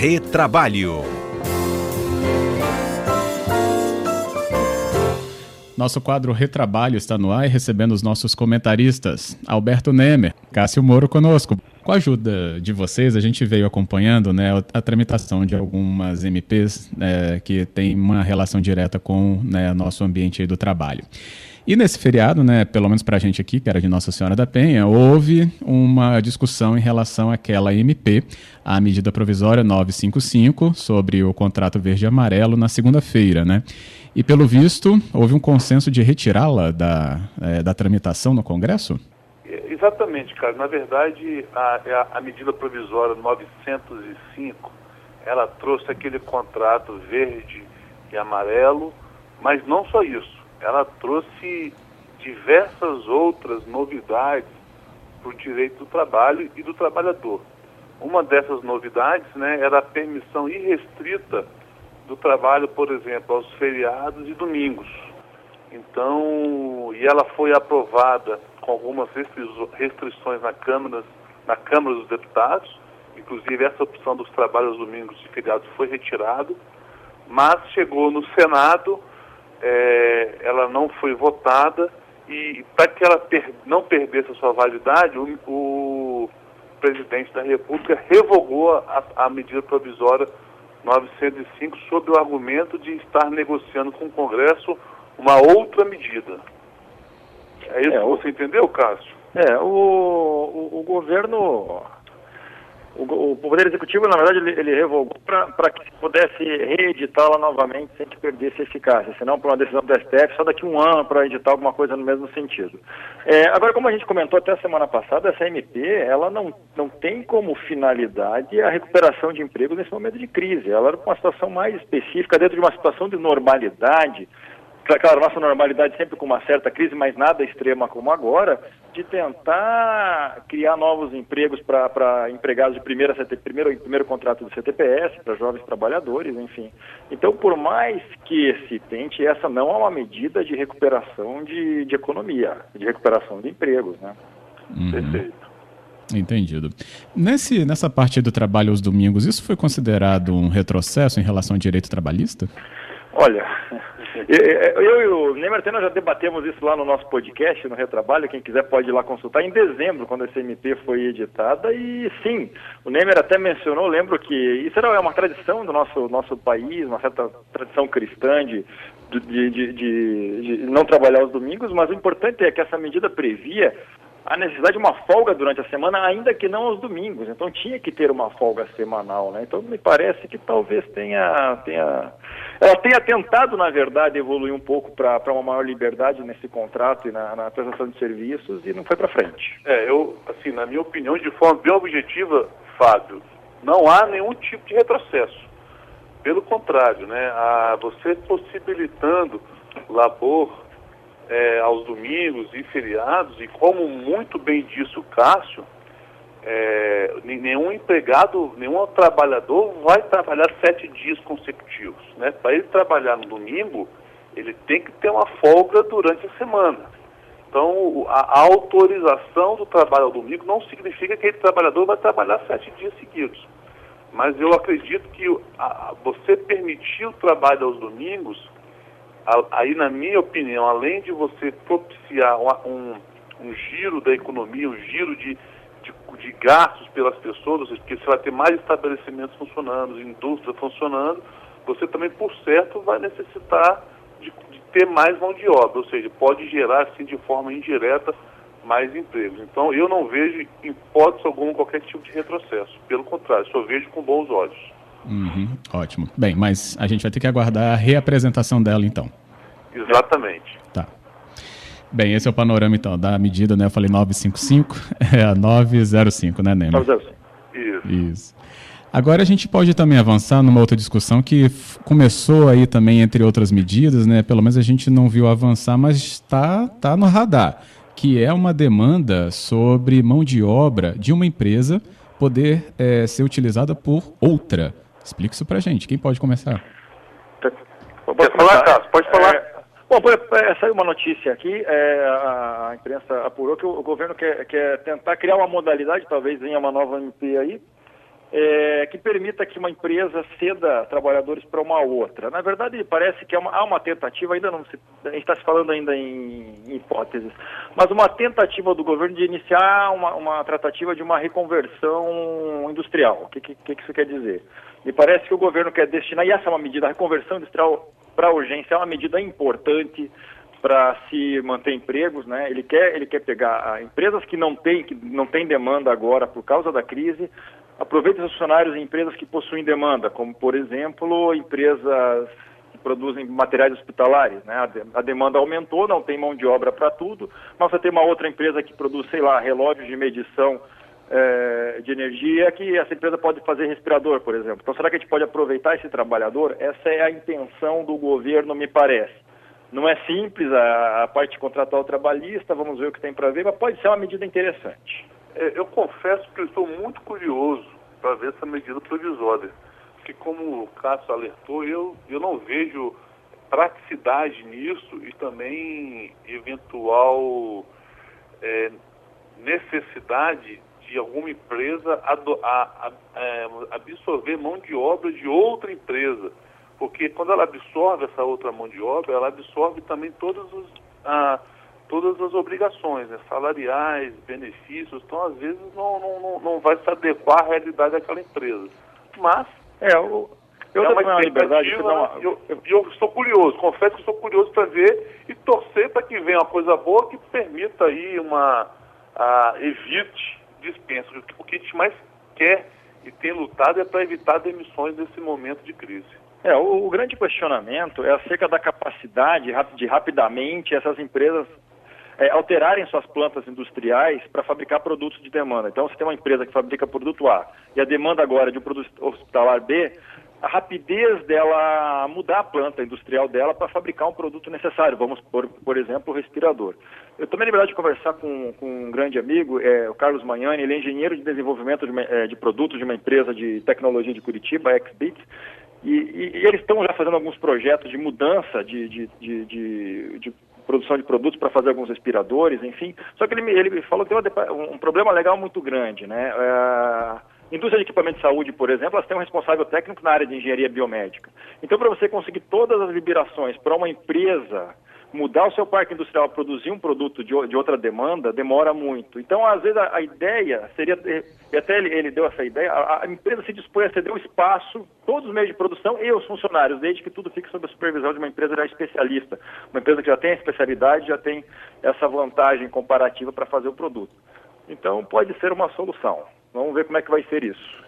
Retrabalho. Nosso quadro Retrabalho está no ar e recebendo os nossos comentaristas, Alberto Nemer, Cássio Moro conosco. Com a ajuda de vocês, a gente veio acompanhando né, a tramitação de algumas MPs né, que têm uma relação direta com né, nosso ambiente do trabalho. E nesse feriado, né, pelo menos para a gente aqui, que era de Nossa Senhora da Penha, houve uma discussão em relação àquela MP, a medida provisória 955, sobre o contrato verde e amarelo, na segunda-feira. Né? E, pelo visto, houve um consenso de retirá-la da, é, da tramitação no Congresso? Exatamente, cara. Na verdade, a, é a, medida provisória 905, ela trouxe aquele contrato verde e amarelo, mas não só isso ela trouxe diversas outras novidades para o direito do trabalho e do trabalhador. Uma dessas novidades né, era a permissão irrestrita do trabalho, por exemplo, aos feriados e domingos. Então, e ela foi aprovada com algumas restrições na Câmara, na Câmara dos Deputados, inclusive essa opção dos trabalhos domingos e feriados foi retirada, mas chegou no Senado é, ela não foi votada. E para que ela per, não perdesse a sua validade, o, o, presidente da República revogou a, a, medida provisória 905 sob o argumento de estar negociando com o Congresso uma outra medida. É isso é, que você entendeu, Cássio? É, o, o, o governo o, o, Poder Executivo, na verdade, ele, ele revogou para que se pudesse reeditá-la novamente sem que perdesse eficácia, senão por uma decisão do STF, só daqui um ano para editar alguma coisa no mesmo sentido. É, agora, como a gente comentou até a semana passada, essa MP, ela não, não tem como finalidade a recuperação de empregos nesse momento de crise. Ela era uma situação mais específica, dentro de uma situação de normalidade, claro, nossa normalidade sempre com uma certa crise, mas nada extrema como agora, de tentar criar novos empregos para empregados de primeira primeiro, primeiro contrato do CTPS, para jovens trabalhadores, enfim. Então, por mais que se tente, essa não é uma medida de recuperação de, de economia, de recuperação de empregos, né? Uhum. Perfeito. Entendido. Nesse, nessa parte do trabalho aos domingos, isso foi considerado um retrocesso em relação ao direito trabalhista? Olha, eu e o Neymar Tena já debatemos isso lá no nosso podcast, no Retrabalho. Quem quiser pode ir lá consultar em dezembro, quando essa MP foi editada. E sim, o Neymar até mencionou, lembro que isso era uma tradição do nosso, nosso país, uma certa tradição cristã de, de, de, de, de não trabalhar aos domingos, mas o importante é que essa medida previa a necessidade de uma folga durante a semana, ainda que não aos domingos. Então tinha que ter uma folga semanal, né? Então me parece que talvez tenha, tenha ela tenha tentado, na verdade, evoluir um pouco para uma maior liberdade nesse contrato e na, na prestação de serviços e não foi para frente. É, eu, assim, na minha opinião, de forma bem objetiva, Fábio, não há nenhum tipo de retrocesso. Pelo contrário, né? A, você possibilitando labor é, aos domingos e feriados, e como muito bem disse o Cássio, é, nenhum empregado, nenhum trabalhador vai trabalhar sete dias consecutivos. Né? Para ele trabalhar no domingo, ele tem que ter uma folga durante a semana. Então, a, autorização do trabalho ao domingo não significa que aquele trabalhador vai trabalhar sete dias seguidos. Mas eu acredito que a, você permitir o trabalho aos domingos aí na minha opinião, além de você propiciar um, um giro da economia, um giro de, de, de, gastos pelas pessoas, porque você vai ter mais estabelecimentos funcionando, indústria funcionando, você também, por certo, vai necessitar de, de ter mais mão de obra, ou seja, pode gerar, assim, de forma indireta, mais empregos. Então, eu não vejo, em hipótese alguma, qualquer tipo de retrocesso. Pelo contrário, só vejo com bons olhos. Uhum, ótimo. Bem, mas a gente vai ter que aguardar a reapresentação dela então. Exatamente. Tá. Bem, esse é o panorama então da medida, né? Eu falei 955, é a 905, né, Neymar? 905. Isso. Isso. Agora a gente pode também avançar numa outra discussão que começou aí também entre outras medidas, né? Pelo menos a gente não viu avançar, mas está tá no radar, que é uma demanda sobre mão de obra de uma empresa poder é, ser utilizada por outra. Explique isso pra gente. Quem pode começar? Pode falar, Carlos? Pode falar. Bom, é, saiu uma notícia aqui, é, a, imprensa apurou que o, o governo quer, quer, tentar criar uma modalidade, talvez venha uma nova MP aí, é, que permita que uma empresa ceda trabalhadores para uma outra. Na verdade, parece que é uma, há uma tentativa, ainda não se, a gente está se falando ainda em, em, hipóteses, mas uma tentativa do governo de iniciar uma, uma tratativa de uma reconversão industrial. O que, que, que isso quer dizer? Me parece que o governo quer destinar, e essa é uma medida, a reconversão industrial para urgência é uma medida importante para se manter empregos, né? Ele quer, ele quer pegar ah, empresas que não têm que não tem demanda agora por causa da crise, aproveita os funcionários em empresas que possuem demanda, como por exemplo empresas que produzem materiais hospitalares, né? A, de, a demanda aumentou, não tem mão de obra para tudo, mas você tem uma outra empresa que produz, sei lá, relógios de medição é, de energia que essa empresa pode fazer respirador, por exemplo. Então, será que a gente pode aproveitar esse trabalhador? Essa é a intenção do governo, me parece. Não é simples a, a parte contratual trabalhista, vamos ver o que tem para ver, mas pode ser uma medida interessante. É, eu confesso que estou muito curioso para ver essa medida provisória, porque como o Cássio alertou, eu, eu não vejo praticidade nisso e também eventual é, necessidade de alguma empresa a, a, a, é, absorver mão de obra de outra empresa. Porque quando ela absorve essa outra mão de obra, ela absorve também todos os, a, todas as obrigações né, salariais, benefícios. Então, às vezes, não, não, não vai se adequar à realidade daquela empresa. Mas. É, eu, eu é uma liberdade. Uma... Eu, eu, eu estou curioso, confesso que estou curioso para ver e torcer para que venha uma coisa boa que permita aí uma. A, evite dispensa. O que a gente mais quer e tem lutado é para evitar demissões nesse momento de crise. É, o, o, grande questionamento é acerca da capacidade de rapidamente essas empresas é, alterarem suas plantas industriais para fabricar produtos de demanda. Então, você tem uma empresa que fabrica produto A e a demanda agora de um produto hospitalar B, a rapidez dela mudar a planta industrial dela para fabricar um produto necessário, vamos por, por exemplo, o respirador. Eu tomei a liberdade de conversar com, com um grande amigo, é, o Carlos Magnani, ele é engenheiro de desenvolvimento de, é, de produtos de uma empresa de tecnologia de Curitiba, XBit, e, e, e, eles estão já fazendo alguns projetos de mudança de, de, de, de, produção de produtos para fazer alguns respiradores, enfim. Só que ele, ele falou que tem um, um problema legal muito grande, né? É, Indústria de equipamento de saúde, por exemplo, elas têm um responsável técnico na área de engenharia biomédica. Então, para você conseguir todas as liberações para uma empresa mudar o seu parque industrial, produzir um produto de, de outra demanda, demora muito. Então, às vezes, a, a ideia seria, e até ele, ele, deu essa ideia, a, a, empresa se dispõe a ceder o espaço, todos os meios de produção e os funcionários, desde que tudo fique sob a supervisão de uma empresa já especialista, uma empresa que já tem a especialidade, já tem essa vantagem comparativa para fazer o produto. Então, pode ser uma solução. Vamos ver como é que vai ser isso.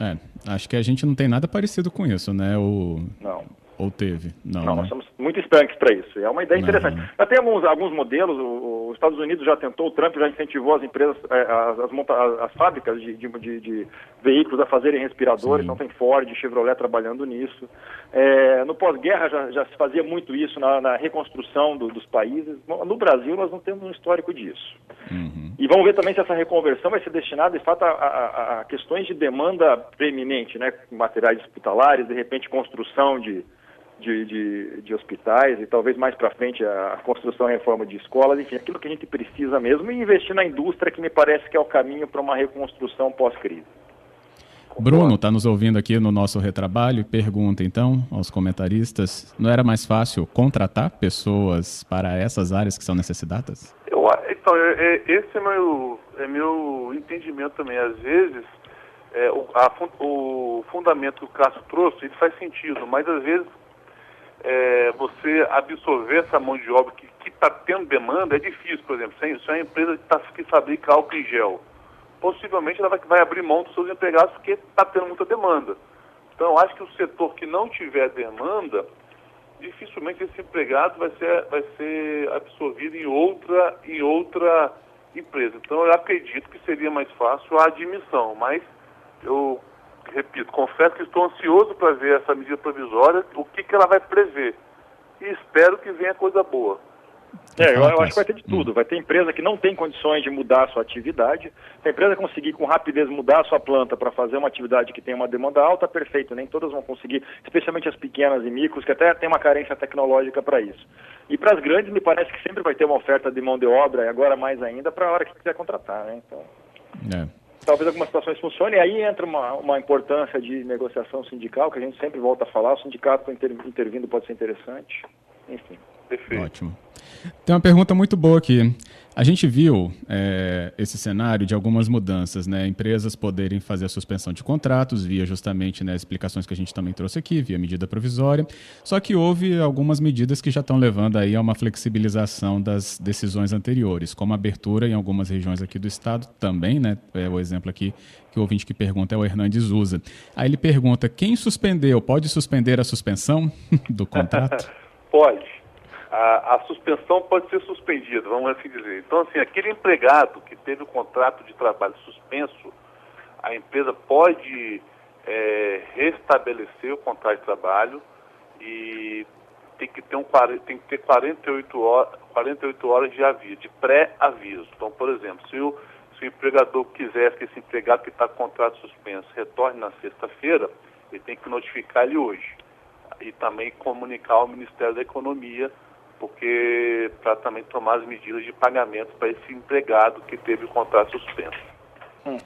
É, acho que a gente não tem nada parecido com isso, né? O... Não. Ou teve? Não, não né? nós somos muito estanques para isso. É uma ideia interessante. Não. Já tem alguns, alguns modelos, o, os Estados Unidos já tentou, o Trump já incentivou as empresas, é, as, as, as, fábricas de, de, de, de, veículos a fazerem respiradores, Sim. então tem Ford, Chevrolet trabalhando nisso. É, no pós-guerra já, já, se fazia muito isso na, na reconstrução do, dos países. No Brasil nós não temos um histórico disso. Uhum. E vamos ver também se essa reconversão vai ser destinada, de fato, a, a, a questões de demanda preeminente, né? materiais hospitalares, de repente construção de de, de, de hospitais e talvez mais para frente a construção e reforma de escolas, enfim, aquilo que a gente precisa mesmo e investir na indústria que me parece que é o caminho para uma reconstrução pós-crise. Bruno está nos ouvindo aqui no nosso retrabalho e pergunta então aos comentaristas: não era mais fácil contratar pessoas para essas áreas que são necessitadas? Eu, então, é, é, esse é meu, é meu entendimento também. Às vezes, é, o, a, o fundamento que o Cássio trouxe, ele faz sentido, mas às vezes é, você absorver essa mão de obra que está tendo demanda é difícil, por exemplo. Se é uma empresa que, tá, que fabrica álcool em gel, possivelmente ela vai, abrir mão dos seus empregados porque está tendo muita demanda. Então, acho que o setor que não tiver demanda, dificilmente esse empregado vai ser, vai ser absorvido em outra, em outra empresa. Então, eu acredito que seria mais fácil a admissão, mas eu repito, confesso que estou ansioso para ver essa medida provisória, o que, que ela vai prever. E espero que venha coisa boa. É, eu, eu, acho que vai ter de tudo. Vai ter empresa que não tem condições de mudar a sua atividade. Se a empresa conseguir com rapidez mudar a sua planta para fazer uma atividade que tem uma demanda alta, perfeito. Nem todas vão conseguir, especialmente as pequenas e micros, que até tem uma carência tecnológica para isso. E para as grandes, me parece que sempre vai ter uma oferta de mão de obra, e agora mais ainda, para a hora que quiser contratar. Né? Então... É. talvez algumas situações funcionem, e aí entra uma, uma importância de negociação sindical, que a gente sempre volta a falar, o sindicato inter, intervindo pode ser interessante, enfim. Perfeito. Ótimo. Tem uma pergunta muito boa aqui. A gente viu é, esse cenário de algumas mudanças, né? Empresas poderem fazer a suspensão de contratos via justamente né, explicações que a gente também trouxe aqui, via medida provisória. Só que houve algumas medidas que já estão levando aí a uma flexibilização das decisões anteriores, como a abertura em algumas regiões aqui do estado também, né? É o exemplo aqui que o ouvinte que pergunta é o Hernandes usa. Aí ele pergunta: quem suspendeu pode suspender a suspensão do contrato? pode a, a, suspensão pode ser suspendida, vamos assim dizer. Então, assim, aquele empregado que teve o contrato de trabalho suspenso, a empresa pode é, restabelecer o contrato de trabalho e tem que ter, um, tem que ter 48, horas, 48 horas de aviso, de pré-aviso. Então, por exemplo, se o, se o empregador quiser que esse empregado que está com contrato suspenso retorne na sexta-feira, ele tem que notificar ele hoje. E também comunicar ao Ministério da Economia porque para também tomar as medidas de pagamento para esse empregado que teve o contrato suspenso. Uhum.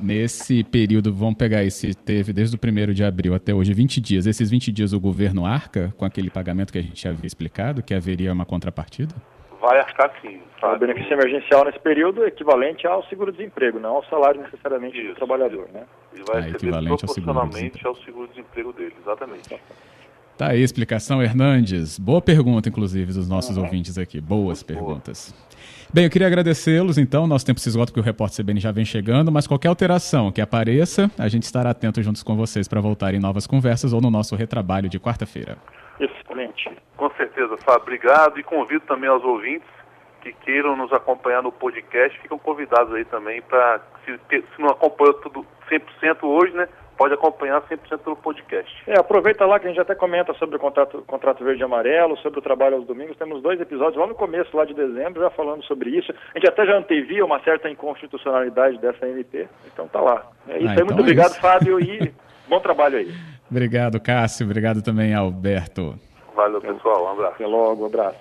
Nesse período, vamos pegar esse, teve desde o 1 de abril até hoje 20 dias. Esses 20 dias o governo arca com aquele pagamento que a gente havia explicado, que haveria uma contrapartida? Vai arcar sim. O benefício emergencial nesse período é equivalente ao seguro-desemprego, não ao salário necessariamente Isso. do trabalhador, né? Ele vai ah, receber proporcionalmente ao seguro-desemprego seguro dele, exatamente. Tá aí a explicação, Hernandes. Boa pergunta, inclusive, dos nossos uhum. ouvintes aqui. Boas perguntas. Bem, eu queria agradecê-los, então. Nosso tempo se esgota porque o repórter CBN já vem chegando, mas qualquer alteração que apareça, a gente estará atento juntos com vocês para voltar em novas conversas ou no nosso retrabalho de quarta-feira. Excelente. Com certeza, Fábio. Obrigado e convido também aos ouvintes que queiram nos acompanhar no podcast, ficam convidados aí também para, se, se não acompanhou tudo 100% hoje, né? pode acompanhar 100% pelo podcast. É, aproveita lá que a gente até comenta sobre o contrato, contrato verde e amarelo, sobre o trabalho aos domingos. Temos dois episódios lá no começo, lá de dezembro, já falando sobre isso. A gente até já antevia uma certa inconstitucionalidade dessa MP. Então tá lá. É isso ah, aí. Então muito é obrigado, isso. Fábio, e bom trabalho aí. Obrigado, Cássio. Obrigado também, Alberto. Valeu, pessoal. Um abraço. Até logo, um abraço.